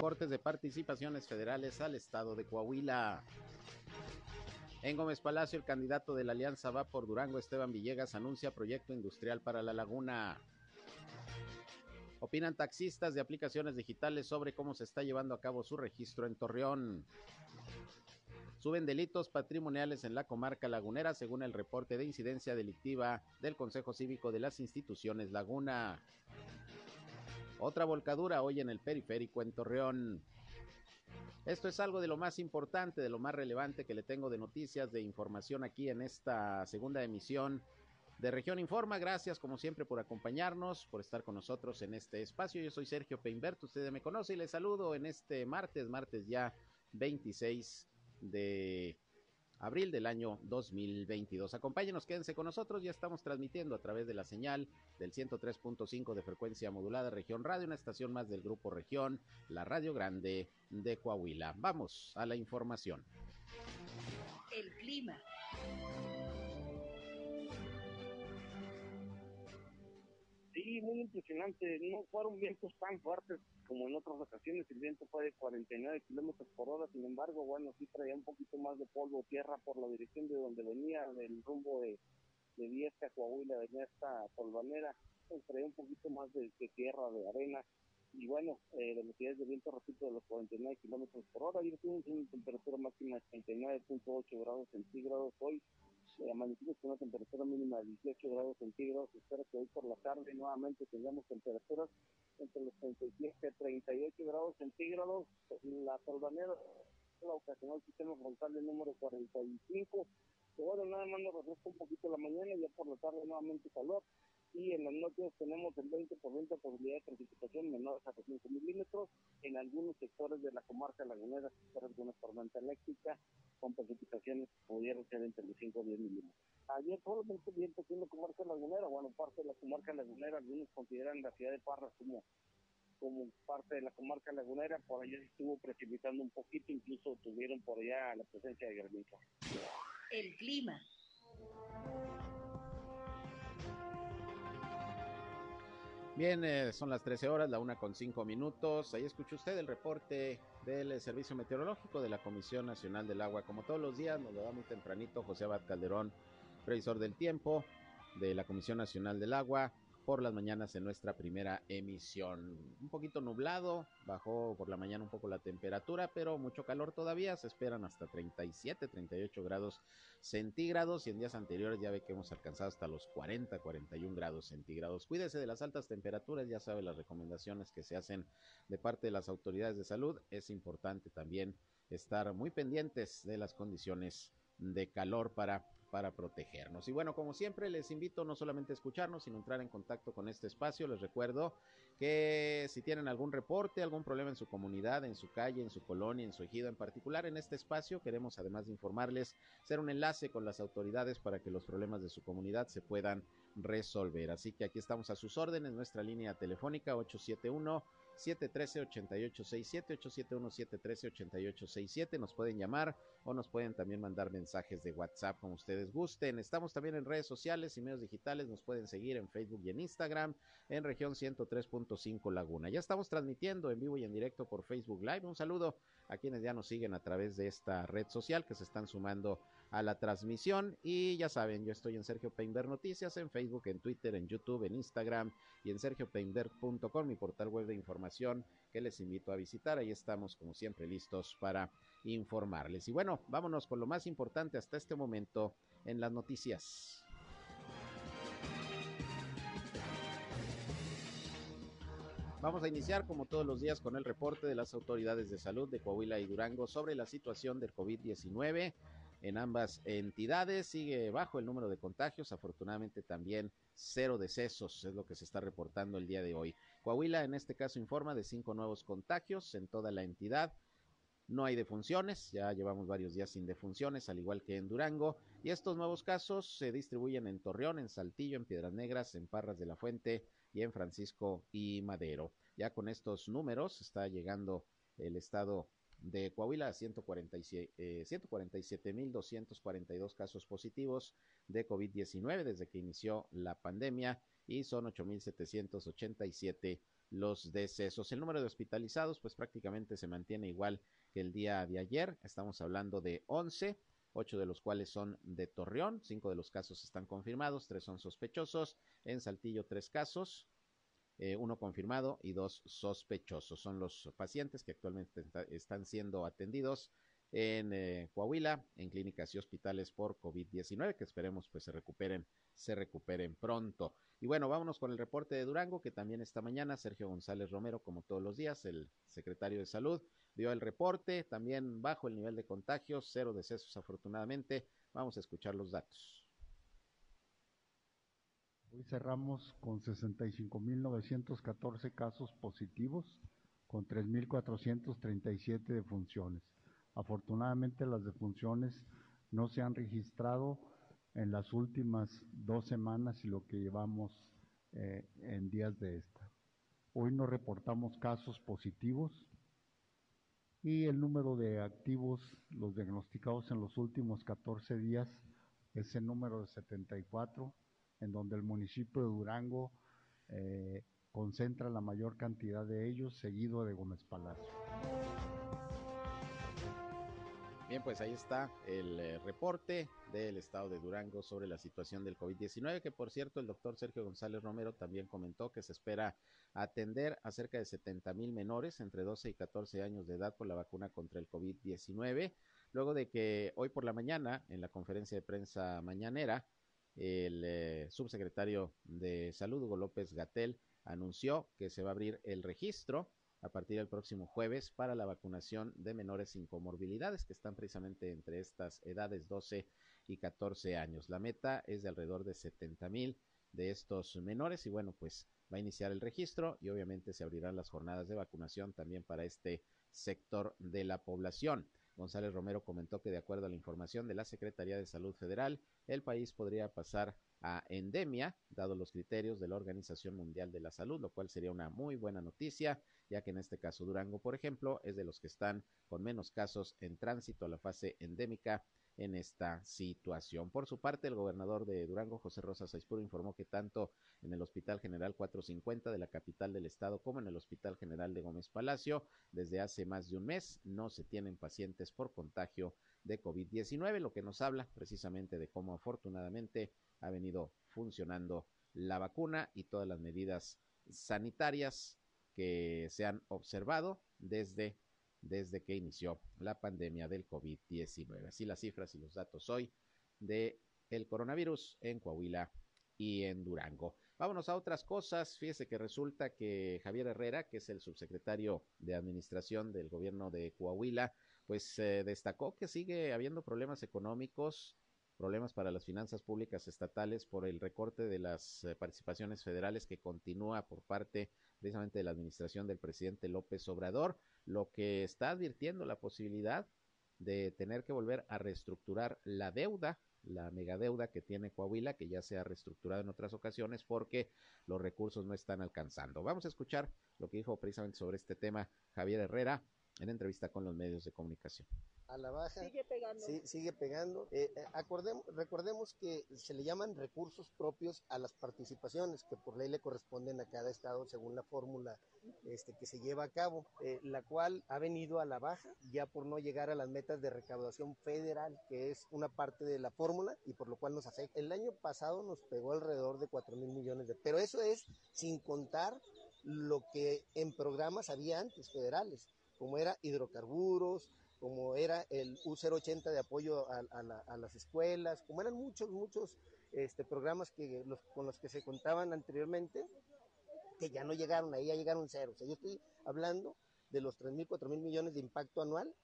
Cortes de participaciones federales al estado de Coahuila. En Gómez Palacio, el candidato de la Alianza Va por Durango, Esteban Villegas, anuncia proyecto industrial para la laguna. Opinan taxistas de aplicaciones digitales sobre cómo se está llevando a cabo su registro en Torreón. Suben delitos patrimoniales en la comarca lagunera según el reporte de incidencia delictiva del Consejo Cívico de las Instituciones Laguna. Otra volcadura hoy en el periférico en Torreón. Esto es algo de lo más importante, de lo más relevante que le tengo de noticias, de información aquí en esta segunda emisión de Región Informa. Gracias como siempre por acompañarnos, por estar con nosotros en este espacio. Yo soy Sergio Peinbert, usted me conoce y le saludo en este martes, martes ya 26 de abril del año 2022. Acompáñenos, quédense con nosotros, ya estamos transmitiendo a través de la señal del 103.5 de frecuencia modulada Región Radio, una estación más del Grupo Región, la Radio Grande de Coahuila. Vamos a la información. El clima. Sí, muy impresionante. No fueron vientos tan fuertes como en otras ocasiones. El viento fue de 49 kilómetros por hora. Sin embargo, bueno, sí traía un poquito más de polvo, tierra por la dirección de donde venía, del rumbo de, de Viesca, Coahuila, venía esta polvanera. Pues, traía un poquito más de, tierra, de arena. Y bueno, eh, velocidades de viento, repito, de los 49 kilómetros por hora. Y tuvimos una temperatura máxima de 39.8 grados centígrados. Hoy eh, amanecimos con una temperatura mínima de 18 grados centígrados. Espero que hoy por la tarde nuevamente tengamos temperaturas entre los 37 y 38 grados centígrados. La salvanera la ocasional sistema frontal de número 45. Que bueno, nada más nos refresca un poquito la mañana y ya por la tarde nuevamente calor. Y en las noches tenemos el 20% de posibilidad de precipitación menor a 5 milímetros. En algunos sectores de la comarca lagunera se alguna tormenta eléctrica con precipitaciones pudieron ser entre los 5 y 10 milímetros. Ayer solamente bien la comarca lagunera, bueno, parte de la comarca lagunera, algunos consideran la ciudad de Parras como como parte de la comarca lagunera, por allá estuvo precipitando un poquito, incluso tuvieron por allá la presencia de granizo. El clima. Bien, eh, son las 13 horas, la una con cinco minutos. Ahí escucha usted el reporte del Servicio Meteorológico de la Comisión Nacional del Agua. Como todos los días, nos lo da muy tempranito José Abad Calderón, previsor del tiempo de la Comisión Nacional del Agua por las mañanas en nuestra primera emisión. Un poquito nublado, bajó por la mañana un poco la temperatura, pero mucho calor todavía, se esperan hasta 37, 38 grados centígrados y en días anteriores ya ve que hemos alcanzado hasta los 40, 41 grados centígrados. Cuídese de las altas temperaturas, ya sabe las recomendaciones que se hacen de parte de las autoridades de salud. Es importante también estar muy pendientes de las condiciones de calor para para protegernos. Y bueno, como siempre, les invito no solamente a escucharnos, sino a entrar en contacto con este espacio. Les recuerdo que si tienen algún reporte, algún problema en su comunidad, en su calle, en su colonia, en su ejido en particular, en este espacio queremos, además de informarles, ser un enlace con las autoridades para que los problemas de su comunidad se puedan resolver. Así que aquí estamos a sus órdenes, nuestra línea telefónica 871 713-8867, 871-713-8867. Nos pueden llamar o nos pueden también mandar mensajes de WhatsApp como ustedes gusten. Estamos también en redes sociales y medios digitales. Nos pueden seguir en Facebook y en Instagram en región 103.5 Laguna. Ya estamos transmitiendo en vivo y en directo por Facebook Live. Un saludo a quienes ya nos siguen a través de esta red social que se están sumando a la transmisión. Y ya saben, yo estoy en Sergio Peinber Noticias, en Facebook, en Twitter, en YouTube, en Instagram y en sergiopeinber.com, mi portal web de información que les invito a visitar. Ahí estamos, como siempre, listos para informarles. Y bueno, vámonos con lo más importante hasta este momento en las noticias. Vamos a iniciar como todos los días con el reporte de las autoridades de salud de Coahuila y Durango sobre la situación del COVID-19 en ambas entidades. Sigue bajo el número de contagios, afortunadamente también cero decesos, es lo que se está reportando el día de hoy. Coahuila en este caso informa de cinco nuevos contagios en toda la entidad. No hay defunciones, ya llevamos varios días sin defunciones, al igual que en Durango, y estos nuevos casos se distribuyen en Torreón, en Saltillo, en Piedras Negras, en Parras de la Fuente y en Francisco y Madero. Ya con estos números está llegando el estado de Coahuila, 147.242 eh, casos positivos de COVID-19 desde que inició la pandemia y son 8.787 los decesos. El número de hospitalizados pues prácticamente se mantiene igual que el día de ayer. Estamos hablando de 11, ocho de los cuales son de Torreón, cinco de los casos están confirmados, tres son sospechosos. En Saltillo tres casos, eh, uno confirmado y dos sospechosos. Son los pacientes que actualmente están siendo atendidos en eh, Coahuila, en clínicas y hospitales por COVID-19, que esperemos pues se recuperen, se recuperen pronto. Y bueno, vámonos con el reporte de Durango, que también esta mañana Sergio González Romero, como todos los días, el secretario de Salud, dio el reporte, también bajo el nivel de contagios, cero decesos afortunadamente. Vamos a escuchar los datos. Hoy cerramos con 65.914 casos positivos, con 3.437 defunciones. Afortunadamente las defunciones no se han registrado en las últimas dos semanas y lo que llevamos eh, en días de esta. Hoy no reportamos casos positivos y el número de activos, los diagnosticados en los últimos 14 días, es el número de 74, en donde el municipio de Durango eh, concentra la mayor cantidad de ellos, seguido de Gómez Palacio. Bien, pues ahí está el eh, reporte del estado de Durango sobre la situación del COVID-19, que por cierto el doctor Sergio González Romero también comentó que se espera atender a cerca de 70 mil menores entre 12 y 14 años de edad por la vacuna contra el COVID-19, luego de que hoy por la mañana, en la conferencia de prensa mañanera, el eh, subsecretario de Salud, Hugo López Gatel, anunció que se va a abrir el registro a partir del próximo jueves para la vacunación de menores sin comorbilidades que están precisamente entre estas edades 12 y 14 años. La meta es de alrededor de 70 mil de estos menores y bueno, pues va a iniciar el registro y obviamente se abrirán las jornadas de vacunación también para este sector de la población. González Romero comentó que de acuerdo a la información de la Secretaría de Salud Federal, el país podría pasar a endemia, dado los criterios de la Organización Mundial de la Salud, lo cual sería una muy buena noticia, ya que en este caso Durango, por ejemplo, es de los que están con menos casos en tránsito a la fase endémica en esta situación. Por su parte, el gobernador de Durango, José Rosa Saispuro, informó que tanto en el Hospital General 450 de la capital del estado como en el Hospital General de Gómez Palacio, desde hace más de un mes no se tienen pacientes por contagio de COVID-19, lo que nos habla precisamente de cómo afortunadamente ha venido funcionando la vacuna y todas las medidas sanitarias que se han observado desde, desde que inició la pandemia del COVID-19. Así las cifras y los datos hoy de el coronavirus en Coahuila y en Durango. Vámonos a otras cosas. Fíjese que resulta que Javier Herrera, que es el subsecretario de Administración del gobierno de Coahuila, pues destacó que sigue habiendo problemas económicos problemas para las finanzas públicas estatales por el recorte de las eh, participaciones federales que continúa por parte precisamente de la administración del presidente López Obrador, lo que está advirtiendo la posibilidad de tener que volver a reestructurar la deuda, la megadeuda que tiene Coahuila, que ya se ha reestructurado en otras ocasiones porque los recursos no están alcanzando. Vamos a escuchar lo que dijo precisamente sobre este tema Javier Herrera en entrevista con los medios de comunicación a la baja. Sigue pegando. Sí, sigue pegando. Eh, eh, acordemos, recordemos que se le llaman recursos propios a las participaciones que por ley le corresponden a cada estado según la fórmula este, que se lleva a cabo, eh, la cual ha venido a la baja ya por no llegar a las metas de recaudación federal, que es una parte de la fórmula y por lo cual nos afecta. El año pasado nos pegó alrededor de 4 mil millones de pero eso es sin contar lo que en programas había antes federales, como era hidrocarburos, como era el U080 de apoyo a, las escuelas, como eran muchos, muchos este, programas que los, con los que se contaban anteriormente, que ya no llegaron, ahí ya llegaron cero. O sea, yo estoy hablando de los 3 mil, 4 mil millones de impacto anual,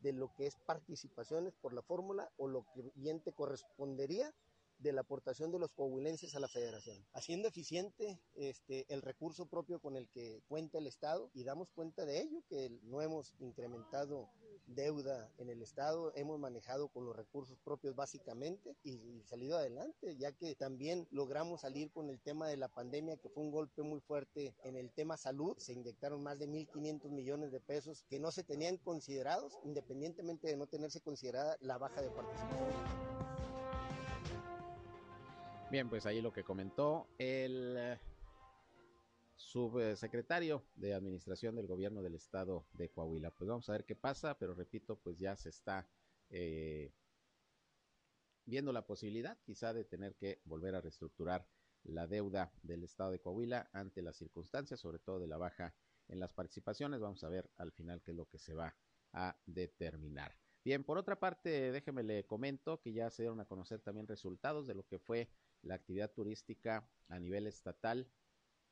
de lo que es participaciones por la fórmula o lo que bien te correspondería de la aportación de los coahuilenses a la federación, haciendo eficiente este, el recurso propio con el que cuenta el Estado y damos cuenta de ello, que no hemos incrementado deuda en el Estado, hemos manejado con los recursos propios básicamente y, salido adelante, ya que también logramos salir con el tema de la pandemia, que fue un golpe muy fuerte en el tema salud, se inyectaron más de 1.500 millones de pesos que no se tenían considerados, independientemente de no tenerse considerada la baja de participación. Bien, pues ahí lo que comentó el subsecretario de Administración del Gobierno del Estado de Coahuila. Pues vamos a ver qué pasa, pero repito, pues ya se está eh, viendo la posibilidad quizá de tener que volver a reestructurar la deuda del Estado de Coahuila ante las circunstancias, sobre todo de la baja en las participaciones. Vamos a ver al final qué es lo que se va a determinar. Bien, por otra parte, déjeme le comento que ya se dieron a conocer también resultados de lo que fue la actividad turística a nivel estatal.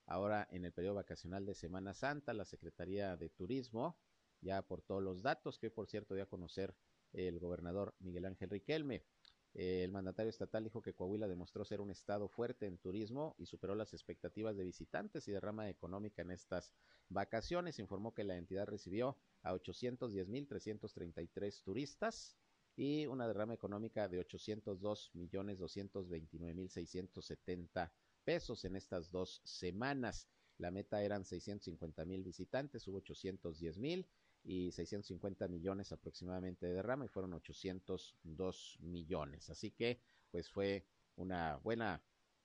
Ahora en el periodo vacacional de Semana Santa, la Secretaría de Turismo ya aportó los datos que por cierto dio a conocer el gobernador Miguel Ángel Riquelme. Eh, el mandatario estatal dijo que Coahuila demostró ser un estado fuerte en turismo y superó las expectativas de visitantes y derrama económica en estas vacaciones. Informó que la entidad recibió a 810.333 turistas y una derrama económica de 802 millones 229 mil 670 pesos en estas dos semanas. La meta eran 650 mil visitantes, hubo 810 mil y 650 millones aproximadamente de derrama y fueron 802 millones. Así que pues fue una buena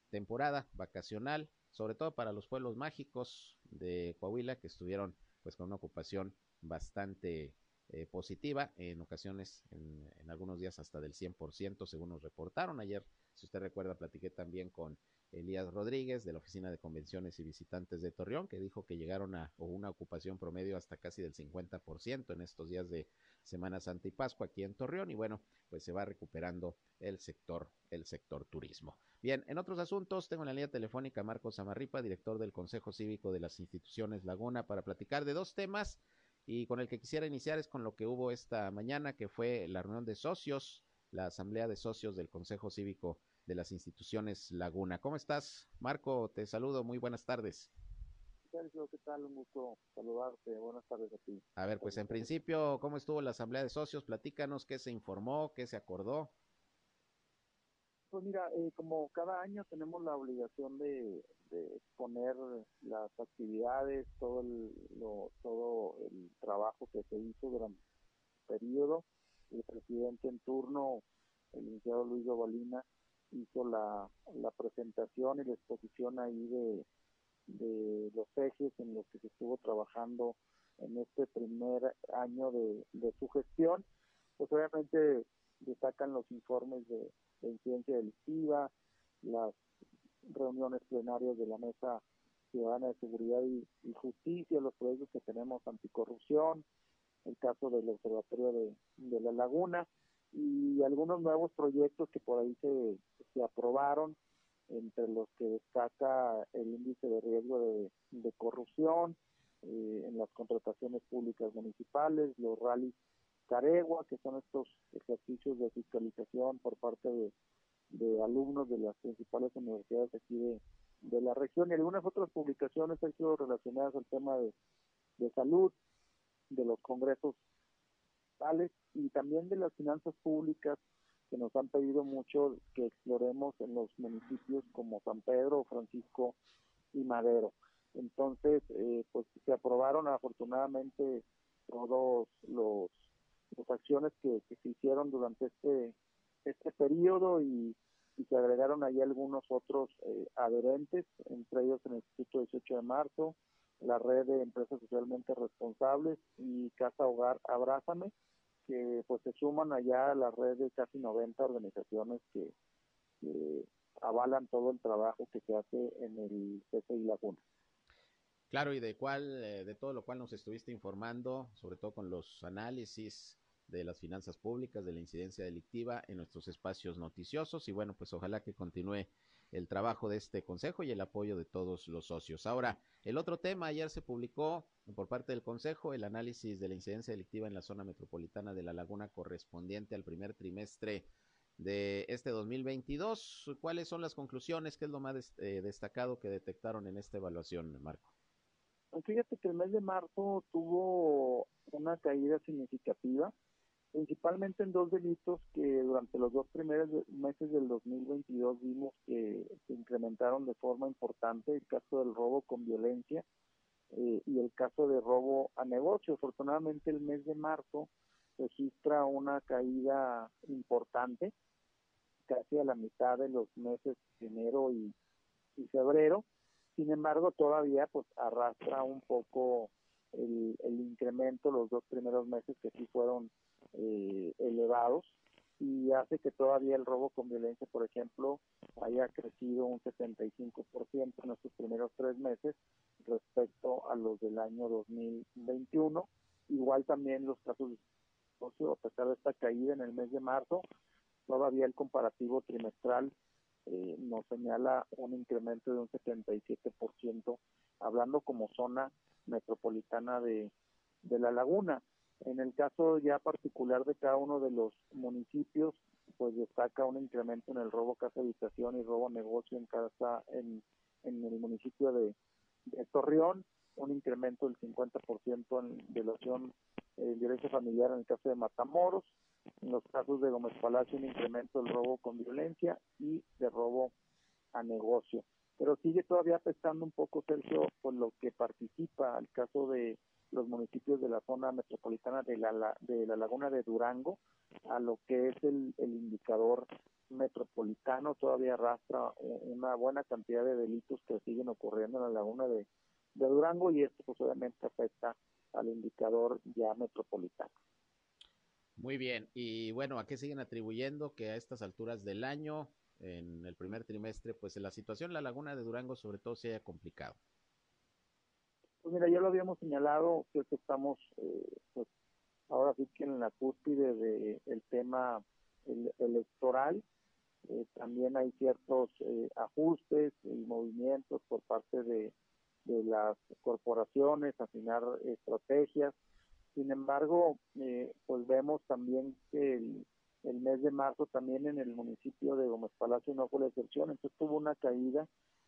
temporada vacacional, sobre todo para los pueblos mágicos de Coahuila que estuvieron pues con una ocupación bastante eh, positiva, en ocasiones, en, algunos días hasta del 100%, según nos reportaron. Ayer, si usted recuerda, platiqué también con Elías Rodríguez de la Oficina de Convenciones y Visitantes de Torreón, que dijo que llegaron a una ocupación promedio hasta casi del 50% en estos días de Semana Santa y Pascua aquí en Torreón y bueno, pues se va recuperando el sector, el sector turismo. Bien, en otros asuntos tengo en la línea telefónica a Marcos Amarripa, director del Consejo Cívico de las Instituciones Laguna, para platicar de dos temas y con el que quisiera iniciar es con lo que hubo esta mañana, que fue la reunión de socios, la asamblea de socios del Consejo Cívico de las instituciones Laguna. ¿Cómo estás, Marco? Te saludo, muy buenas tardes. Sergio, ¿qué tal? Un gusto saludarte. Buenas tardes a ti. A ver, pues en principio, ¿cómo estuvo la asamblea de socios? Platícanos qué se informó, qué se acordó. Pues mira, eh, como cada año tenemos la obligación de, exponer las actividades, todo el, todo el trabajo que se hizo durante el periodo. El presidente en turno, el licenciado Luis Dovalina, hizo la, la presentación y la exposición ahí de, los ejes en los que se estuvo trabajando en este primer año de su gestión. Pues obviamente destacan los informes de, de incidencia delictiva, las reuniones plenarias de la Mesa Ciudadana de Seguridad y, Justicia, los proyectos que tenemos anticorrupción, el caso del Observatorio de, la Laguna y algunos nuevos proyectos que por ahí se, se aprobaron, entre los que destaca el índice de riesgo de, de corrupción eh, en las contrataciones públicas municipales, los rallies Caregua, que son estos ejercicios de fiscalización por parte de, alumnos de las principales universidades aquí de, la región y algunas otras publicaciones han sido relacionadas al tema de, salud, de los congresos y también de las finanzas públicas que nos han pedido mucho que exploremos en los municipios como San Pedro, Francisco y Madero. Entonces, eh, pues se aprobaron afortunadamente todos los las acciones que, se hicieron durante este este periodo y, se agregaron ahí algunos otros eh, adherentes, entre ellos el Instituto 18 de Marzo, la red de empresas socialmente responsables y Casa Hogar Abrázame, que pues se suman allá a la red de casi 90 organizaciones que, que avalan todo el trabajo que se hace en el CCI Laguna. Claro, y de cuál, eh, de todo lo cual nos estuviste informando, sobre todo con los análisis de las finanzas públicas, de la incidencia delictiva en nuestros espacios noticiosos y bueno, pues ojalá que continúe el trabajo de este consejo y el apoyo de todos los socios. Ahora, el otro tema, ayer se publicó por parte del consejo el análisis de la incidencia delictiva en la zona metropolitana de La Laguna correspondiente al primer trimestre de este 2022. ¿Cuáles son las conclusiones? ¿Qué es lo más eh, destacado que detectaron en esta evaluación, Marco? Pues fíjate que el mes de marzo tuvo una caída significativa principalmente en dos delitos que durante los dos primeros meses del 2022 vimos que se incrementaron de forma importante, el caso del robo con violencia eh, y el caso de robo a negocio. Afortunadamente el mes de marzo registra una caída importante, casi a la mitad de los meses de enero y, y febrero, Sin embargo, todavía pues arrastra un poco el, el incremento los dos primeros meses que sí fueron eh, elevados y hace que todavía el robo con violencia, por ejemplo, haya crecido un 75% en estos primeros tres meses respecto a los del año 2021. Igual también los casos de a pesar de esta caída en el mes de marzo, todavía el comparativo trimestral eh, nos señala un incremento de un 77%, hablando como zona metropolitana de la laguna. En el caso ya particular de cada uno de los municipios, pues destaca un incremento en el robo casa habitación y robo negocio en casa en, en el municipio de, de Torreón, un incremento del 50% en violación eh, violencia familiar en el caso de Matamoros, en los casos de Gómez Palacio un incremento del robo con violencia y de robo a negocio. Pero sigue todavía afectando un poco, Sergio, por lo que participa el caso de los municipios de la zona metropolitana de la, de la laguna de Durango, a lo que es el, el indicador metropolitano, todavía arrastra una buena cantidad de delitos que siguen ocurriendo en la laguna de, de Durango y esto pues obviamente afecta al indicador ya metropolitano. Muy bien, y bueno, ¿a qué siguen atribuyendo que a estas alturas del año, en el primer trimestre, pues la situación en la laguna de Durango sobre todo se haya complicado? Pues mira, ya lo habíamos señalado, creo que estamos eh, pues ahora sí que en la cúspide del el tema electoral, eh, también hay ciertos eh, ajustes y movimientos por parte de, de las corporaciones, afinar estrategias. Sin embargo, eh, pues vemos también que el, mes de marzo también en el municipio de Gómez Palacio no fue la excepción, entonces tuvo una caída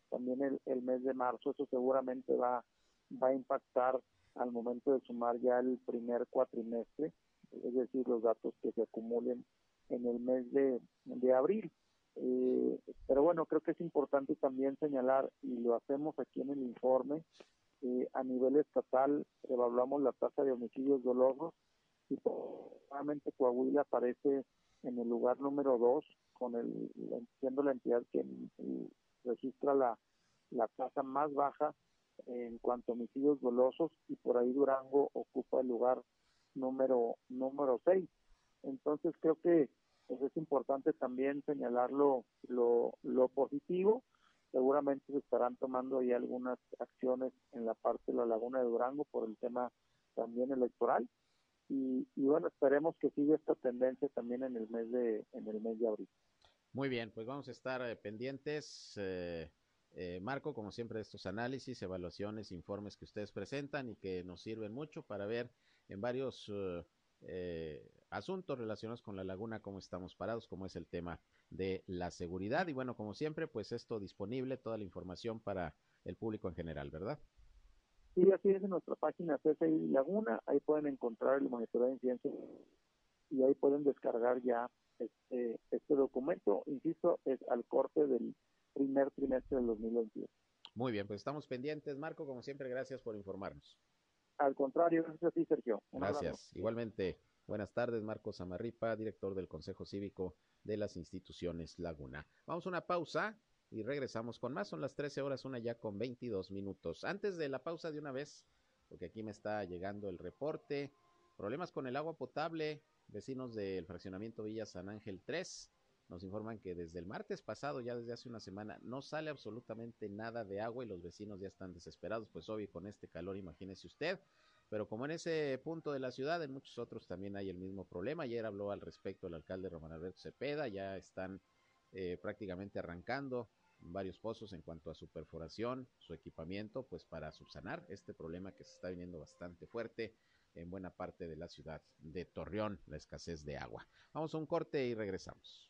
también el, el mes de marzo, eso seguramente va, va a impactar al momento de sumar ya el primer cuatrimestre, es decir, los datos que se acumulen en el mes de, abril. Eh, pero bueno, creo que es importante también señalar, y lo hacemos aquí en el informe, eh, a nivel estatal evaluamos la tasa de homicidios dolosos y probablemente Coahuila aparece en el lugar número dos, con el, siendo la entidad que registra la, la tasa más baja en cuanto a homicidios dolosos y por ahí Durango ocupa el lugar número número seis. Entonces creo que pues es importante también señalar lo, lo, positivo. Seguramente se estarán tomando ya algunas acciones en la parte de la Laguna de Durango por el tema también electoral. Y, bueno, esperemos que siga esta tendencia también en el mes de, en el mes de abril. Muy bien, pues vamos a estar eh, pendientes. Eh, eh, Marco, como siempre, estos análisis, evaluaciones, informes que ustedes presentan y que nos sirven mucho para ver en varios eh, asuntos relacionados con la laguna, cómo estamos parados, como es el tema de la seguridad. Y bueno, como siempre, pues esto disponible, toda la información para el público en general, ¿verdad? Sí, así es en nuestra página CCI Laguna, ahí pueden encontrar el monitoreo de incidencia y ahí pueden descargar ya este, este documento, insisto, es al corte del primer trimestre del 2022. Muy bien, pues estamos pendientes, Marco, como siempre, gracias por informarnos. Al contrario, gracias a ti, Sergio. gracias. Igualmente, buenas tardes, Marcos Amarripa, director del Consejo Cívico de las Instituciones Laguna. Vamos a una pausa y regresamos con más. Son las 13 horas, una ya con 22 minutos. Antes de la pausa de una vez, porque aquí me está llegando el reporte, problemas con el agua potable, vecinos del fraccionamiento Villa San Ángel 3 nos informan que desde el martes pasado, ya desde hace una semana, no sale absolutamente nada de agua y los vecinos ya están desesperados, pues obvio con este calor, imagínese usted. Pero como en ese punto de la ciudad, en muchos otros también hay el mismo problema. Ayer habló al respecto el alcalde Román Alberto Cepeda, ya están eh, prácticamente arrancando varios pozos en cuanto a su perforación, su equipamiento, pues para subsanar este problema que se está viniendo bastante fuerte en buena parte de la ciudad de Torreón, la escasez de agua. Vamos a un corte y regresamos.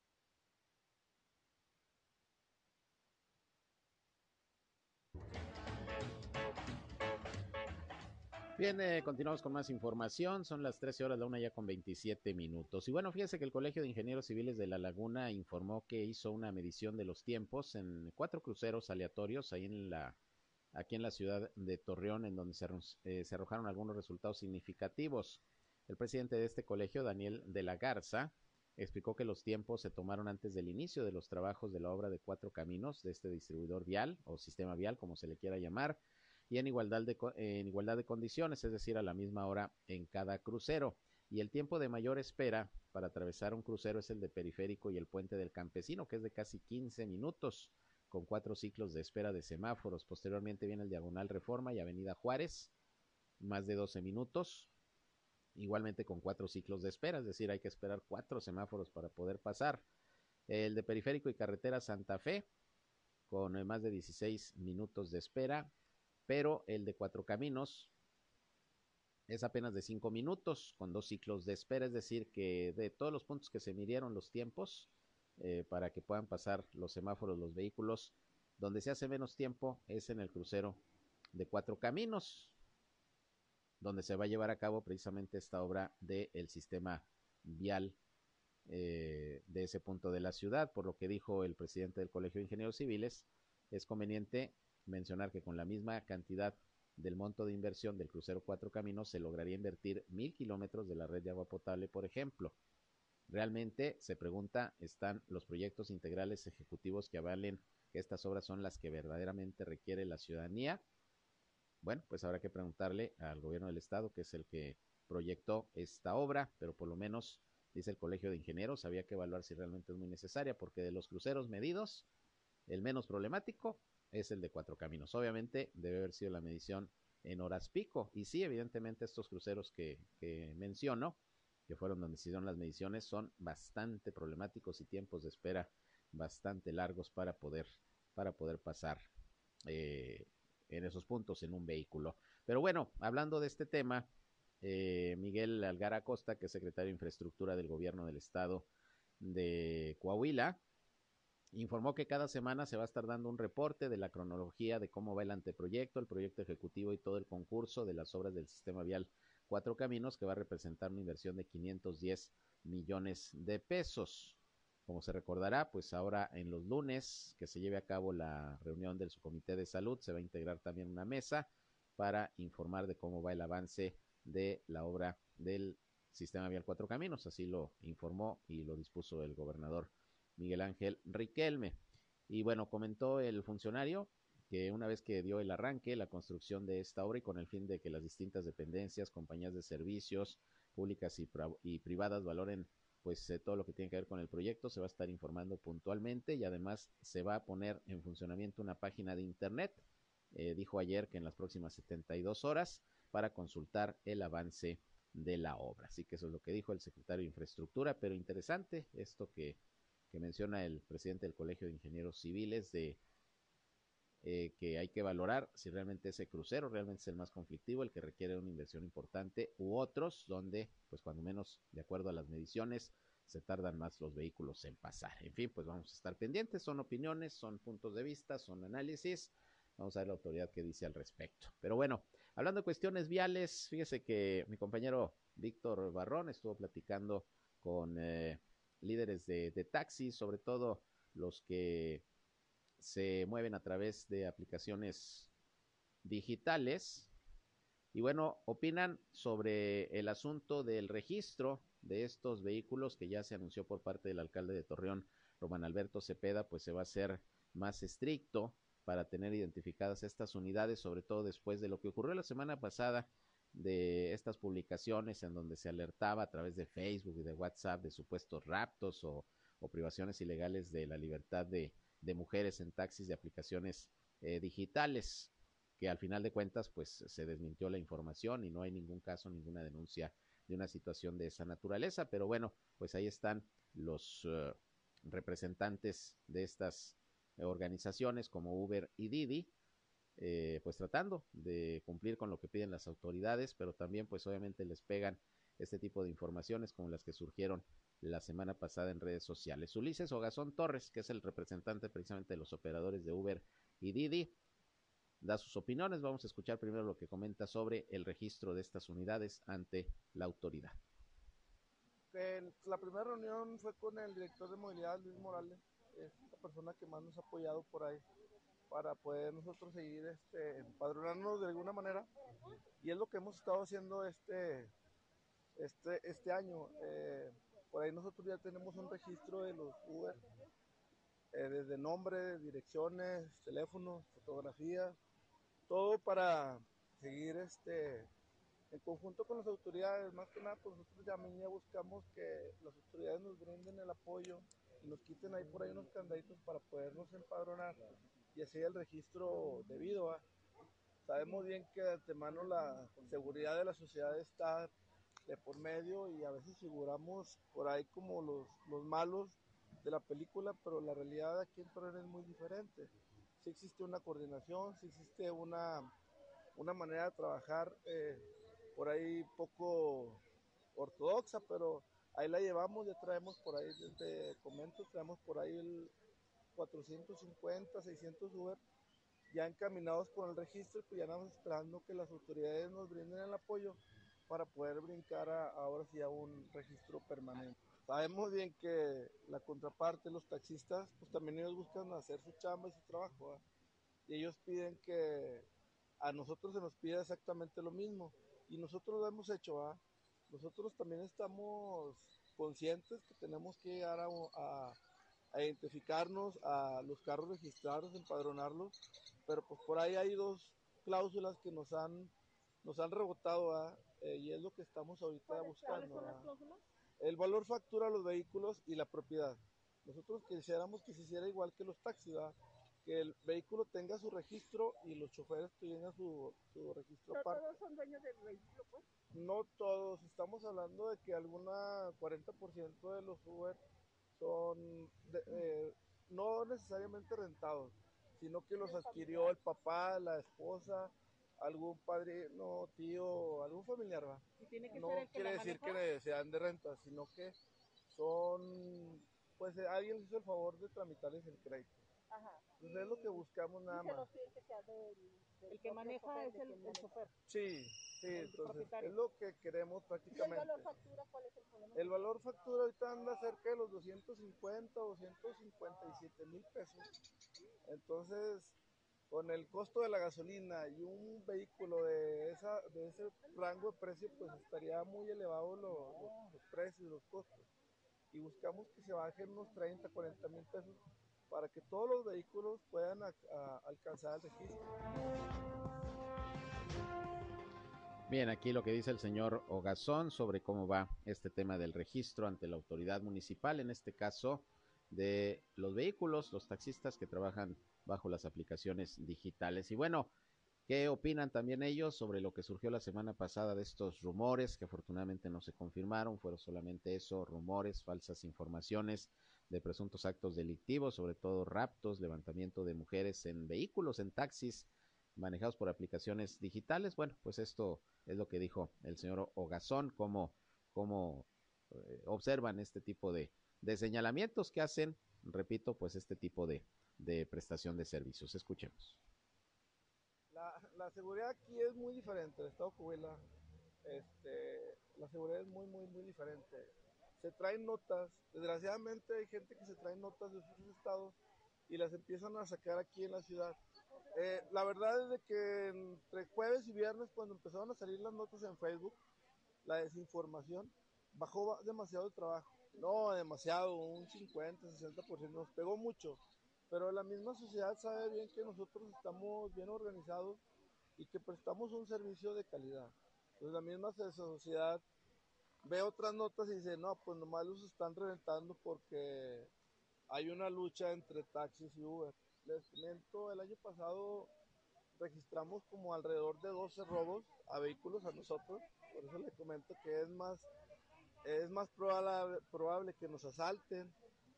Bien, eh, continuamos con más información. Son las 13 horas, la una ya con 27 minutos. Y bueno, fíjese que el Colegio de Ingenieros Civiles de La Laguna informó que hizo una medición de los tiempos en cuatro cruceros aleatorios ahí en la, aquí en la ciudad de Torreón, en donde se, eh, se arrojaron algunos resultados significativos. El presidente de este colegio, Daniel de la Garza, explicó que los tiempos se tomaron antes del inicio de los trabajos de la obra de cuatro caminos de este distribuidor vial o sistema vial, como se le quiera llamar y en igualdad, de, en igualdad de condiciones, es decir, a la misma hora en cada crucero. Y el tiempo de mayor espera para atravesar un crucero es el de periférico y el puente del campesino, que es de casi 15 minutos, con cuatro ciclos de espera de semáforos. Posteriormente viene el diagonal Reforma y Avenida Juárez, más de 12 minutos, igualmente con cuatro ciclos de espera, es decir, hay que esperar cuatro semáforos para poder pasar. El de periférico y carretera Santa Fe, con más de 16 minutos de espera pero el de Cuatro Caminos es apenas de cinco minutos con dos ciclos de espera, es decir, que de todos los puntos que se midieron los tiempos eh, para que puedan pasar los semáforos, los vehículos, donde se hace menos tiempo es en el crucero de Cuatro Caminos, donde se va a llevar a cabo precisamente esta obra del sistema vial eh, de ese punto de la ciudad, por lo que dijo el presidente del Colegio de Ingenieros Civiles, es conveniente mencionar que con la misma cantidad del monto de inversión del crucero Cuatro Caminos se lograría invertir mil kilómetros de la red de agua potable, por ejemplo. Realmente se pregunta, ¿están los proyectos integrales ejecutivos que avalen que estas obras son las que verdaderamente requiere la ciudadanía? Bueno, pues habrá que preguntarle al gobierno del estado, que es el que proyectó esta obra, pero por lo menos, dice el Colegio de Ingenieros, había que evaluar si realmente es muy necesaria, porque de los cruceros medidos, el menos problemático es el de Cuatro Caminos. Obviamente debe haber sido la medición en horas pico. Y sí, evidentemente estos cruceros que, menciono, que fueron donde se hicieron las mediciones, son bastante problemáticos y tiempos de espera bastante largos para poder, para poder pasar eh, en esos puntos en un vehículo. Pero bueno, hablando de este tema, eh, Miguel Algara Costa, que es secretario de Infraestructura del Gobierno del Estado de Coahuila, informó que cada semana se va a estar dando un reporte de la cronología de cómo va el anteproyecto, el proyecto ejecutivo y todo el concurso de las obras del sistema vial Cuatro Caminos, que va a representar una inversión de 510 millones de pesos. Como se recordará, pues ahora en los lunes que se lleve a cabo la reunión del subcomité de salud, se va a integrar también una mesa para informar de cómo va el avance de la obra del sistema vial Cuatro Caminos. Así lo informó y lo dispuso el gobernador Miguel Ángel Riquelme. Y bueno, comentó el funcionario que una vez que dio el arranque, la construcción de esta obra y con el fin de que las distintas dependencias, compañías de servicios públicas y, privadas valoren pues eh, todo lo que tiene que ver con el proyecto, se va a estar informando puntualmente y además se va a poner en funcionamiento una página de internet, eh, dijo ayer que en las próximas 72 horas para consultar el avance de la obra. Así que eso es lo que dijo el secretario de Infraestructura, pero interesante esto que que menciona el presidente del Colegio de Ingenieros Civiles de eh, que hay que valorar si realmente ese crucero realmente es el más conflictivo, el que requiere una inversión importante, u otros donde, pues cuando menos de acuerdo a las mediciones, se tardan más los vehículos en pasar. En fin, pues vamos a estar pendientes, son opiniones, son puntos de vista, son análisis. Vamos a ver la autoridad que dice al respecto. Pero bueno, hablando de cuestiones viales, fíjese que mi compañero Víctor Barrón estuvo platicando con eh, líderes de, taxis, sobre todo los que se mueven a través de aplicaciones digitales. Y bueno, opinan sobre el asunto del registro de estos vehículos que ya se anunció por parte del alcalde de Torreón, Román Alberto Cepeda, pues se va a hacer más estricto para tener identificadas estas unidades, sobre todo después de lo que ocurrió la semana pasada de estas publicaciones en donde se alertaba a través de Facebook y de WhatsApp de supuestos raptos o, privaciones ilegales de la libertad de, mujeres en taxis de aplicaciones eh, digitales, que al final de cuentas pues se desmintió la información y no hay ningún caso, ninguna denuncia de una situación de esa naturaleza, pero bueno, pues ahí están los eh, representantes de estas organizaciones como Uber y Didi, eh, pues tratando de cumplir con lo que piden las autoridades, pero también pues obviamente les pegan este tipo de informaciones como las que surgieron la semana pasada en redes sociales. Ulises Ogazón Torres, que es el representante precisamente de los operadores de Uber y Didi, da sus opiniones. Vamos a escuchar primero lo que comenta sobre el registro de estas unidades ante la autoridad. la primera reunión fue con el director de movilidad, Luis Morales, es la persona que más nos ha apoyado por ahí para poder nosotros seguir este, empadronarnos de alguna manera. Y es lo que hemos estado haciendo este, este, este año. Eh, por ahí nosotros ya tenemos un registro de los Uber, eh, desde nombre, direcciones, teléfonos, fotografías, todo para seguir este en conjunto con las autoridades, más que nada, pues nosotros ya buscamos que las autoridades nos brinden el apoyo y nos quiten ahí por ahí unos candaditos para podernos empadronar y así el registro debido. a Sabemos bien que de antemano la seguridad de la sociedad está de por medio y a veces figuramos por ahí como los, los malos de la película, pero la realidad aquí en Torreón es muy diferente. Sí existe una coordinación, sí existe una, una manera de trabajar eh, por ahí poco ortodoxa, pero ahí la llevamos, ya traemos por ahí, desde comento, traemos por ahí el 450, 600 Uber ya encaminados con el registro, pues ya estamos esperando que las autoridades nos brinden el apoyo para poder brincar a, ahora sí a un registro permanente. Sabemos bien que la contraparte, los taxistas, pues también ellos buscan hacer su chamba y su trabajo, y ellos piden que a nosotros se nos pida exactamente lo mismo, y nosotros lo hemos hecho, ¿ah? nosotros también estamos conscientes que tenemos que llegar a, identificarnos a los carros registrados, empadronarlos, pero pues por ahí hay dos cláusulas que nos han nos han rebotado eh, y es lo que estamos ahorita buscando. El valor factura los vehículos y la propiedad. Nosotros quisiéramos que se hiciera igual que los taxis, que el vehículo tenga su registro y los choferes tengan su, su registro aparte. ¿Todos son dueños del vehículo, pues? No todos, estamos hablando de que alguna 40% de los Uber son eh, no necesariamente rentados, sino que los adquirió el papá, la esposa, algún padre, no, tío, algún familiar, va. no quiere decir que sean de renta, sino que son, pues eh, alguien les hizo el favor de tramitarles el crédito. Ajá. Entonces es lo que buscamos nada más. El que maneja es el, el chofer. Sí, sí, entonces es lo que queremos prácticamente. ¿Y el valor factura cuál es el problema? El valor factura ahorita anda cerca de los 250, 257 mil pesos. Entonces, con el costo de la gasolina y un vehículo de, esa, de ese rango de precio, pues estaría muy elevado los precios, los costos. Y buscamos que se bajen unos 30, 40 mil pesos para que todos los vehículos puedan alcanzar el registro. Bien, aquí lo que dice el señor Ogazón sobre cómo va este tema del registro ante la autoridad municipal, en este caso de los vehículos, los taxistas que trabajan bajo las aplicaciones digitales. Y bueno, ¿qué opinan también ellos sobre lo que surgió la semana pasada de estos rumores que afortunadamente no se confirmaron? Fueron solamente eso, rumores, falsas informaciones de presuntos actos delictivos, sobre todo raptos, levantamiento de mujeres en vehículos, en taxis manejados por aplicaciones digitales. Bueno, pues esto es lo que dijo el señor Ogazón, cómo, cómo eh, observan este tipo de, de señalamientos que hacen, repito, pues este tipo de, de prestación de servicios. Escuchemos. La, seguridad aquí es muy diferente, el estado Coahuila, este, la seguridad es muy, muy, muy diferente. Se traen notas, desgraciadamente hay gente que se trae notas de otros estados y las empiezan a sacar aquí en la ciudad. Eh, la verdad es de que entre jueves y viernes, cuando empezaron a salir las notas en Facebook, la desinformación, bajó demasiado el trabajo. No, demasiado, un 50, 60%, nos pegó mucho pero la misma sociedad sabe bien que nosotros estamos bien organizados y que prestamos un servicio de calidad. Pues la misma sociedad ve otras notas y dice, no, pues nomás los están reventando porque hay una lucha entre taxis y Uber. Les comento, el año pasado registramos como alrededor de 12 robos a vehículos a nosotros, por eso les comento que es más, es más probable, probable que nos asalten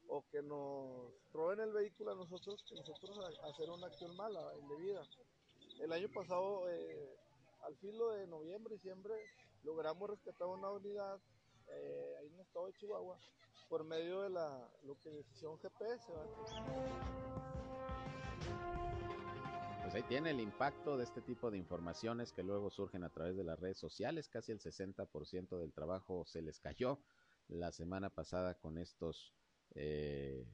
o que nos roben el vehículo a nosotros que nosotros hacer una acción mala, indebida. El año pasado, eh, al filo de noviembre, diciembre, logramos rescatar una unidad eh, ahí en el estado de Chihuahua por medio de la lo que decisión GPS. Pues ahí tiene el impacto de este tipo de informaciones que luego surgen a través de las redes sociales. Casi el 60% del trabajo se les cayó la semana pasada con estos eh,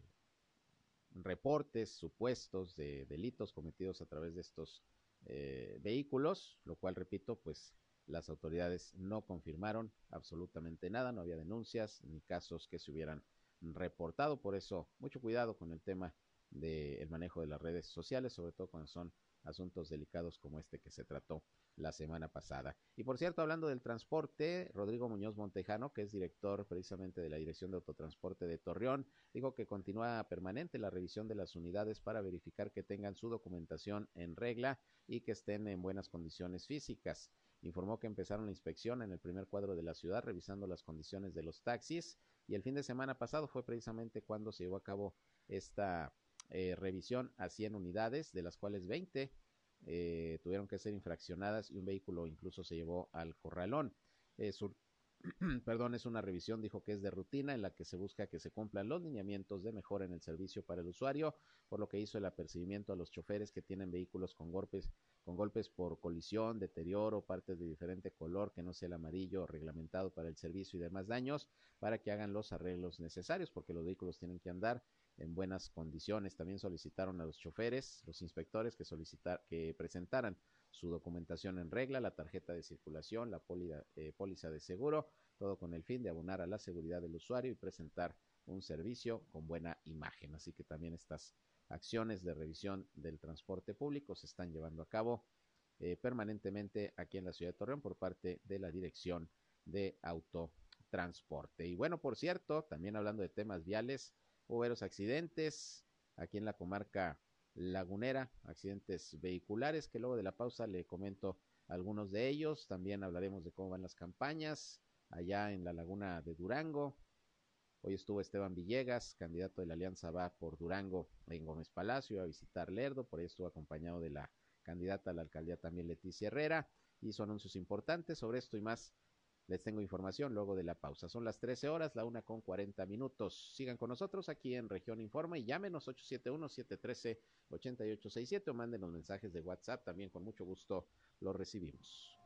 reportes supuestos de delitos cometidos a través de estos eh, vehículos, lo cual, repito, pues las autoridades no confirmaron absolutamente nada, no había denuncias ni casos que se hubieran reportado, por eso mucho cuidado con el tema del manejo de las redes sociales, sobre todo cuando son asuntos delicados como este que se trató la semana pasada. Y por cierto, hablando del transporte, Rodrigo Muñoz Montejano, que es director precisamente de la Dirección de Autotransporte de Torreón, dijo que continúa permanente la revisión de las unidades para verificar que tengan su documentación en regla y que estén en buenas condiciones físicas. Informó que empezaron la inspección en el primer cuadro de la ciudad, revisando las condiciones de los taxis, y el fin de semana pasado fue precisamente cuando se llevó a cabo esta eh, revisión a 100 unidades, de las cuales 20 eh, tuvieron que ser infraccionadas y un vehículo incluso se llevó al corralón. Eh, perdón, es una revisión, dijo que es de rutina en la que se busca que se cumplan los lineamientos de mejora en el servicio para el usuario, por lo que hizo el apercibimiento a los choferes que tienen vehículos con golpes, con golpes por colisión, deterioro, partes de diferente color que no sea el amarillo reglamentado para el servicio y demás daños, para que hagan los arreglos necesarios, porque los vehículos tienen que andar en buenas condiciones. También solicitaron a los choferes, los inspectores que solicitar, que presentaran su documentación en regla, la tarjeta de circulación, la eh, póliza de seguro, todo con el fin de abonar a la seguridad del usuario y presentar un servicio con buena imagen. Así que también estas acciones de revisión del transporte público se están llevando a cabo eh, permanentemente aquí en la ciudad de Torreón por parte de la Dirección de Autotransporte. Y bueno, por cierto, también hablando de temas viales, hubo varios accidentes aquí en la comarca lagunera, accidentes vehiculares, que luego de la pausa le comento algunos de ellos. También hablaremos de cómo van las campañas allá en la laguna de Durango. Hoy estuvo Esteban Villegas, candidato de la Alianza Va por Durango en Gómez Palacio, a visitar Lerdo, por ahí estuvo acompañado de la candidata a la alcaldía también Leticia Herrera. Hizo anuncios importantes sobre esto y más les tengo información luego de la pausa. Son las 13 horas, la una con 40 minutos. Sigan con nosotros aquí en Región Informa y llámenos 871-713-8867 o mándenos mensajes de WhatsApp. También con mucho gusto los recibimos.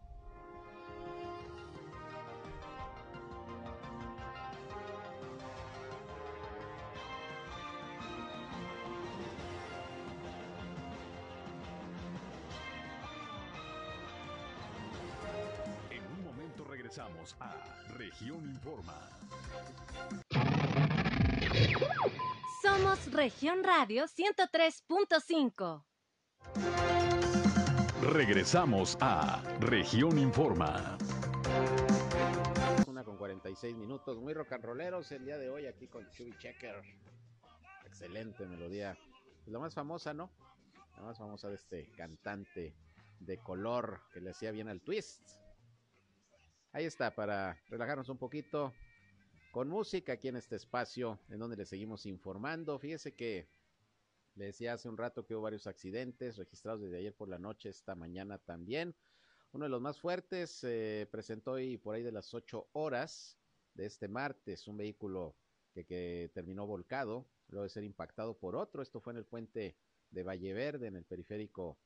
Región Informa. Somos Región Radio 103.5. Regresamos a Región Informa. Una con 46 minutos, muy rock and rolleros el día de hoy aquí con Chubby Checker. Excelente melodía. La más famosa, ¿no? La más famosa de este cantante de color que le hacía bien al twist. Ahí está, para relajarnos un poquito con música aquí en este espacio en donde le seguimos informando. Fíjese que le decía hace un rato que hubo varios accidentes registrados desde ayer por la noche, esta mañana también. Uno de los más fuertes se presentó hoy por ahí de las 8 horas de este martes, un vehículo que, que terminó volcado, luego de ser impactado por otro. Esto fue en el puente de Valle Verde, en el periférico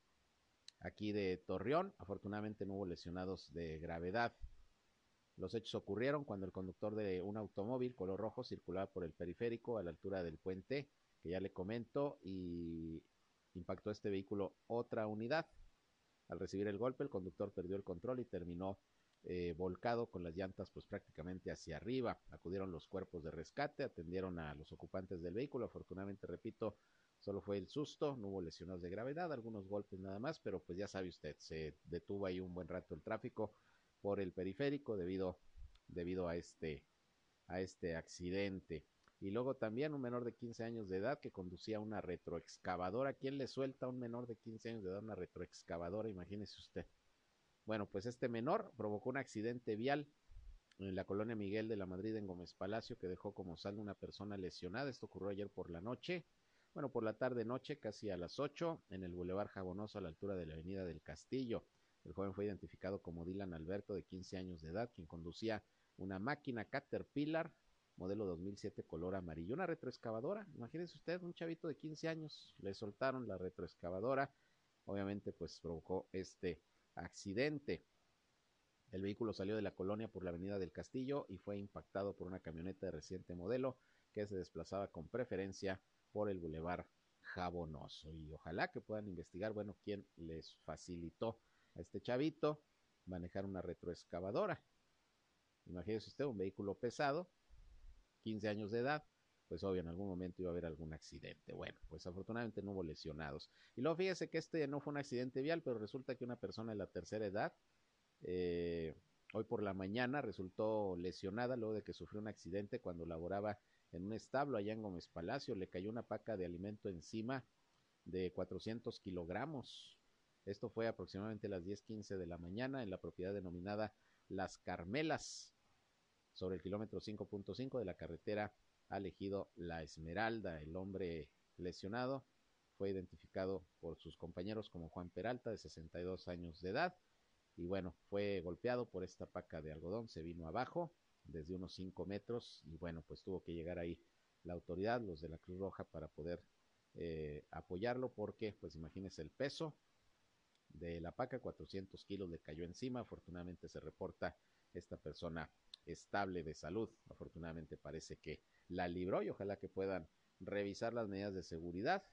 aquí de Torreón. Afortunadamente no hubo lesionados de gravedad. Los hechos ocurrieron cuando el conductor de un automóvil color rojo circulaba por el periférico a la altura del puente, que ya le comento, y impactó este vehículo otra unidad. Al recibir el golpe, el conductor perdió el control y terminó eh, volcado con las llantas pues prácticamente hacia arriba. Acudieron los cuerpos de rescate, atendieron a los ocupantes del vehículo. Afortunadamente, repito, solo fue el susto, no hubo lesionados de gravedad, algunos golpes nada más, pero pues ya sabe usted, se detuvo ahí un buen rato el tráfico por el periférico debido, debido a, este, a este accidente. Y luego también un menor de 15 años de edad que conducía una retroexcavadora. ¿Quién le suelta a un menor de 15 años de edad una retroexcavadora? Imagínese usted. Bueno, pues este menor provocó un accidente vial en la colonia Miguel de la Madrid en Gómez Palacio que dejó como saldo una persona lesionada. Esto ocurrió ayer por la noche. Bueno, por la tarde noche, casi a las 8, en el Boulevard Jabonoso a la altura de la Avenida del Castillo. El joven fue identificado como Dylan Alberto, de 15 años de edad, quien conducía una máquina Caterpillar modelo 2007 color amarillo, una retroexcavadora. Imagínense usted, un chavito de 15 años, le soltaron la retroexcavadora obviamente pues provocó este accidente. El vehículo salió de la colonia por la avenida del Castillo y fue impactado por una camioneta de reciente modelo que se desplazaba con preferencia por el bulevar Jabonoso. Y ojalá que puedan investigar, bueno, quién les facilitó a este chavito manejar una retroexcavadora. Imagínese usted un vehículo pesado, 15 años de edad, pues obvio en algún momento iba a haber algún accidente. Bueno, pues afortunadamente no hubo lesionados. Y luego fíjese que este no fue un accidente vial, pero resulta que una persona de la tercera edad, eh, hoy por la mañana resultó lesionada luego de que sufrió un accidente cuando laboraba en un establo allá en Gómez Palacio. Le cayó una paca de alimento encima de 400 kilogramos. Esto fue aproximadamente a las 10:15 de la mañana en la propiedad denominada Las Carmelas, sobre el kilómetro 5.5 de la carretera ha elegido La Esmeralda. El hombre lesionado fue identificado por sus compañeros como Juan Peralta, de 62 años de edad. Y bueno, fue golpeado por esta paca de algodón, se vino abajo desde unos 5 metros y bueno, pues tuvo que llegar ahí la autoridad, los de la Cruz Roja, para poder eh, apoyarlo porque, pues imagínese el peso de la paca, 400 kilos le cayó encima, afortunadamente se reporta esta persona estable de salud, afortunadamente parece que la libró y ojalá que puedan revisar las medidas de seguridad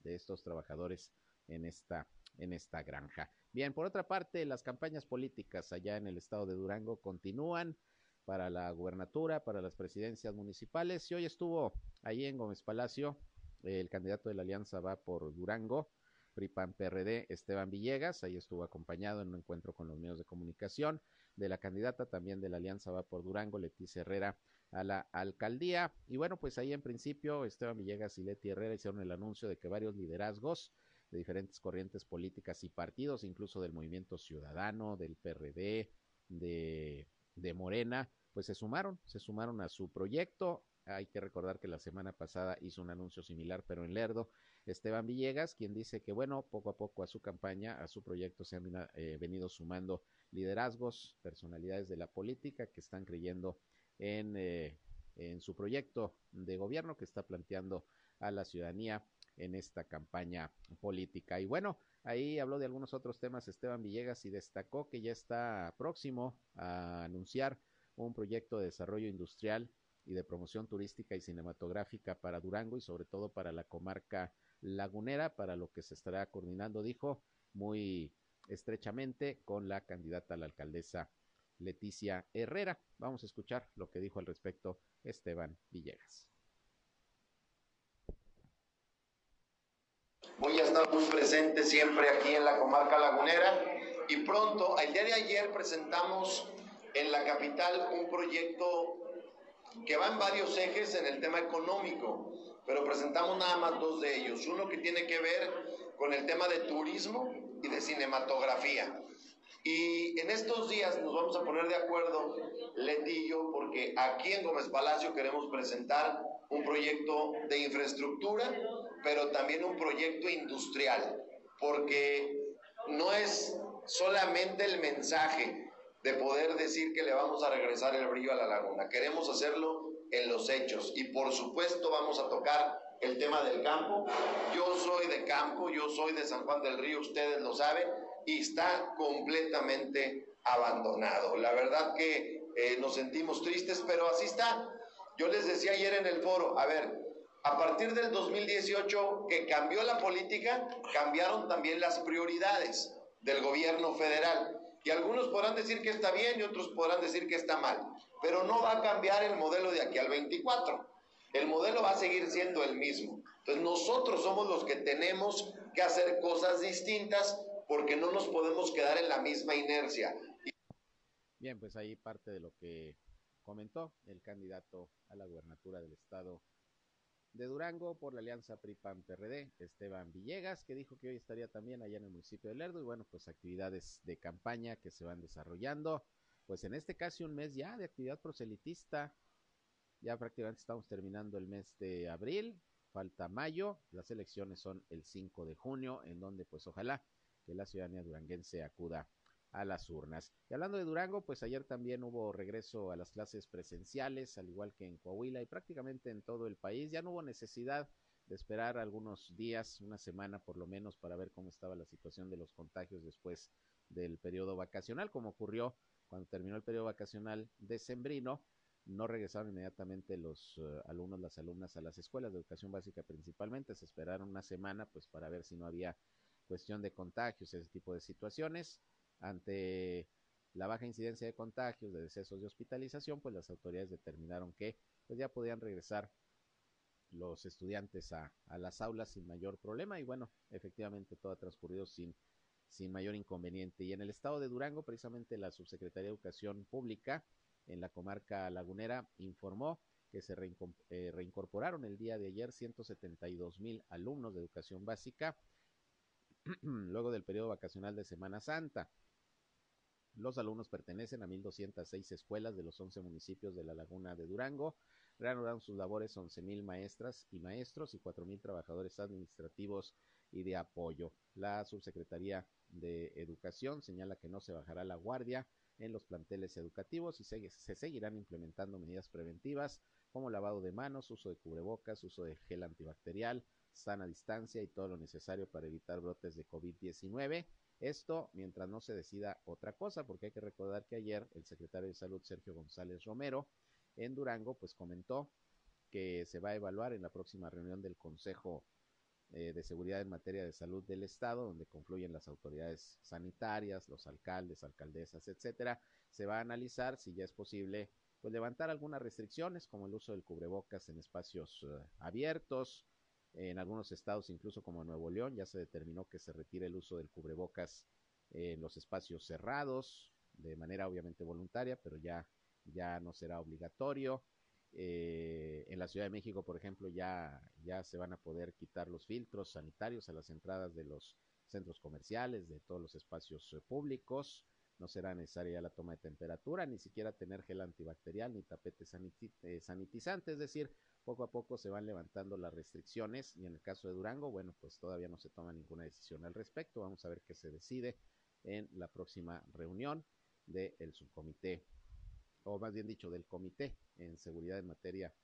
de estos trabajadores en esta, en esta granja. Bien, por otra parte, las campañas políticas allá en el estado de Durango continúan para la gubernatura, para las presidencias municipales. Y hoy estuvo ahí en Gómez Palacio el candidato de la alianza va por Durango, PRIPAN PRD, Esteban Villegas, ahí estuvo acompañado en un encuentro con los medios de comunicación de la candidata también de la alianza va por Durango, Leticia Herrera, a la alcaldía. Y bueno, pues ahí en principio Esteban Villegas y Leti Herrera hicieron el anuncio de que varios liderazgos de diferentes corrientes políticas y partidos, incluso del movimiento ciudadano, del PRD, de, de Morena, pues se sumaron, se sumaron a su proyecto. Hay que recordar que la semana pasada hizo un anuncio similar, pero en Lerdo, Esteban Villegas, quien dice que, bueno, poco a poco a su campaña, a su proyecto se han eh, venido sumando liderazgos, personalidades de la política que están creyendo en, eh, en su proyecto de gobierno que está planteando a la ciudadanía en esta campaña política. Y bueno, ahí habló de algunos otros temas Esteban Villegas y destacó que ya está próximo a anunciar un proyecto de desarrollo industrial y de promoción turística y cinematográfica para Durango y sobre todo para la comarca lagunera, para lo que se estará coordinando, dijo, muy estrechamente con la candidata a la alcaldesa Leticia Herrera. Vamos a escuchar lo que dijo al respecto Esteban Villegas. Voy a estar muy presente siempre aquí en la comarca lagunera y pronto, el día de ayer presentamos en la capital un proyecto que va en varios ejes en el tema económico, pero presentamos nada más dos de ellos. Uno que tiene que ver con el tema de turismo y de cinematografía. Y en estos días nos vamos a poner de acuerdo, Leti y porque aquí en Gómez Palacio queremos presentar un proyecto de infraestructura, pero también un proyecto industrial, porque no es solamente el mensaje de poder decir que le vamos a regresar el brillo a la laguna, queremos hacerlo en los hechos y por supuesto vamos a tocar el tema del campo. Yo soy de campo, yo soy de San Juan del Río, ustedes lo saben, y está completamente abandonado. La verdad que eh, nos sentimos tristes, pero así está. Yo les decía ayer en el foro, a ver, a partir del 2018 que cambió la política, cambiaron también las prioridades del gobierno federal. Y algunos podrán decir que está bien y otros podrán decir que está mal, pero no va a cambiar el modelo de aquí al 24 el modelo va a seguir siendo el mismo. Entonces nosotros somos los que tenemos que hacer cosas distintas porque no nos podemos quedar en la misma inercia. Bien, pues ahí parte de lo que comentó el candidato a la gubernatura del estado de Durango por la alianza PRI-PAN-PRD, Esteban Villegas, que dijo que hoy estaría también allá en el municipio de Lerdo y bueno, pues actividades de campaña que se van desarrollando, pues en este caso un mes ya de actividad proselitista ya prácticamente estamos terminando el mes de abril, falta mayo, las elecciones son el 5 de junio, en donde pues ojalá que la ciudadanía duranguense acuda a las urnas. Y hablando de Durango, pues ayer también hubo regreso a las clases presenciales, al igual que en Coahuila y prácticamente en todo el país. Ya no hubo necesidad de esperar algunos días, una semana por lo menos, para ver cómo estaba la situación de los contagios después del periodo vacacional, como ocurrió cuando terminó el periodo vacacional decembrino, no regresaron inmediatamente los uh, alumnos, las alumnas a las escuelas de educación básica principalmente, se esperaron una semana pues para ver si no había cuestión de contagios, ese tipo de situaciones. Ante la baja incidencia de contagios, de decesos de hospitalización, pues las autoridades determinaron que pues ya podían regresar los estudiantes a, a, las aulas sin mayor problema y bueno, efectivamente todo ha transcurrido sin, sin mayor inconveniente. Y en el estado de Durango, precisamente la Subsecretaría de Educación Pública en la comarca lagunera informó que se eh, reincorporaron el día de ayer 172 mil alumnos de educación básica luego del periodo vacacional de Semana Santa. Los alumnos pertenecen a 1.206 escuelas de los 11 municipios de la Laguna de Durango. Reanudaron sus labores 11.000 maestras y maestros y 4.000 trabajadores administrativos y de apoyo. La Subsecretaría de Educación señala que no se bajará la guardia en los planteles educativos y se, se seguirán implementando medidas preventivas como lavado de manos, uso de cubrebocas, uso de gel antibacterial, sana distancia y todo lo necesario para evitar brotes de COVID-19. Esto mientras no se decida otra cosa, porque hay que recordar que ayer el secretario de Salud, Sergio González Romero, en Durango, pues comentó que se va a evaluar en la próxima reunión del Consejo eh, de Seguridad en materia de salud del Estado, donde confluyen las autoridades sanitarias, los alcaldes, alcaldesas, etcétera. Se va a analizar si ya es posible pues levantar algunas restricciones como el uso del cubrebocas en espacios uh, abiertos, en algunos estados, incluso como Nuevo León, ya se determinó que se retire el uso del cubrebocas en los espacios cerrados, de manera obviamente voluntaria, pero ya, ya no será obligatorio. Eh, en la Ciudad de México, por ejemplo, ya, ya se van a poder quitar los filtros sanitarios a las entradas de los centros comerciales, de todos los espacios eh, públicos. No será necesaria la toma de temperatura, ni siquiera tener gel antibacterial ni tapete eh, sanitizante. Es decir, poco a poco se van levantando las restricciones y en el caso de Durango, bueno, pues todavía no se toma ninguna decisión al respecto. Vamos a ver qué se decide en la próxima reunión del subcomité, o más bien dicho, del comité en seguridad en materia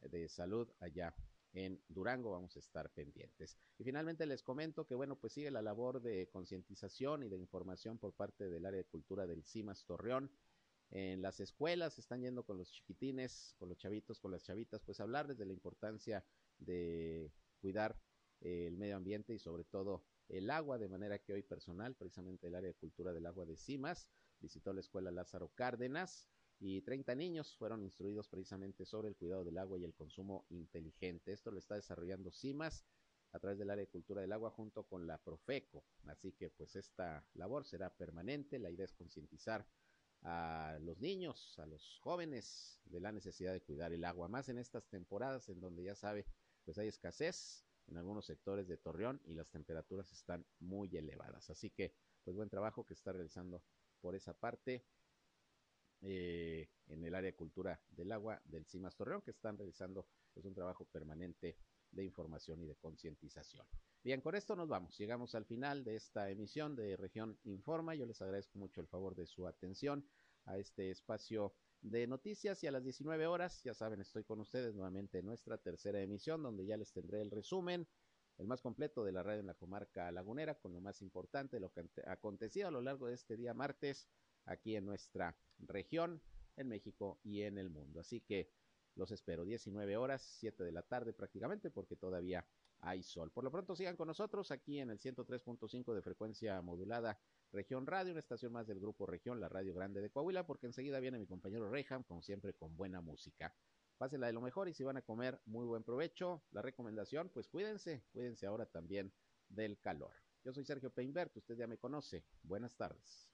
de salud allá en Durango. Vamos a estar pendientes. Y finalmente les comento que, bueno, pues sigue la labor de concientización y de información por parte del área de cultura del CIMAS Torreón en las escuelas, están yendo con los chiquitines, con los chavitos, con las chavitas, pues hablarles de la importancia de cuidar eh, el medio ambiente y sobre todo el agua, de manera que hoy personal, precisamente el área de cultura del agua de Cimas, visitó la escuela Lázaro Cárdenas y 30 niños fueron instruidos precisamente sobre el cuidado del agua y el consumo inteligente. Esto lo está desarrollando Cimas a través del área de cultura del agua junto con la Profeco. Así que pues esta labor será permanente. La idea es concientizar a los niños, a los jóvenes de la necesidad de cuidar el agua, más en estas temporadas en donde ya sabe, pues hay escasez en algunos sectores de Torreón y las temperaturas están muy elevadas. Así que, pues buen trabajo que está realizando por esa parte eh, en el área de cultura del agua del CIMAS Torreón, que están realizando pues un trabajo permanente de información y de concientización. Bien, con esto nos vamos. Llegamos al final de esta emisión de Región Informa. Yo les agradezco mucho el favor de su atención a este espacio de noticias y a las 19 horas, ya saben, estoy con ustedes nuevamente en nuestra tercera emisión donde ya les tendré el resumen, el más completo de la radio en la comarca lagunera con lo más importante, lo que ha acontecido a lo largo de este día martes aquí en nuestra región, en México y en el mundo. Así que los espero 19 horas, 7 de la tarde prácticamente porque todavía hay sol. Por lo pronto sigan con nosotros aquí en el 103.5 de frecuencia modulada Región Radio, una estación más del grupo Región, la Radio Grande de Coahuila, porque enseguida viene mi compañero Reyham, como siempre, con buena música. Pásenla de lo mejor y si van a comer, muy buen provecho. La recomendación, pues cuídense, cuídense ahora también del calor. Yo soy Sergio Peinbert, usted ya me conoce. Buenas tardes.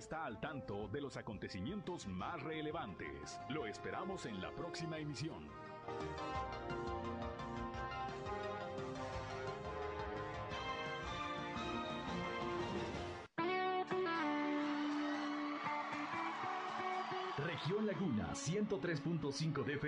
Está al tanto de los acontecimientos más relevantes. Lo esperamos en la próxima emisión. Región Laguna 103.5 DF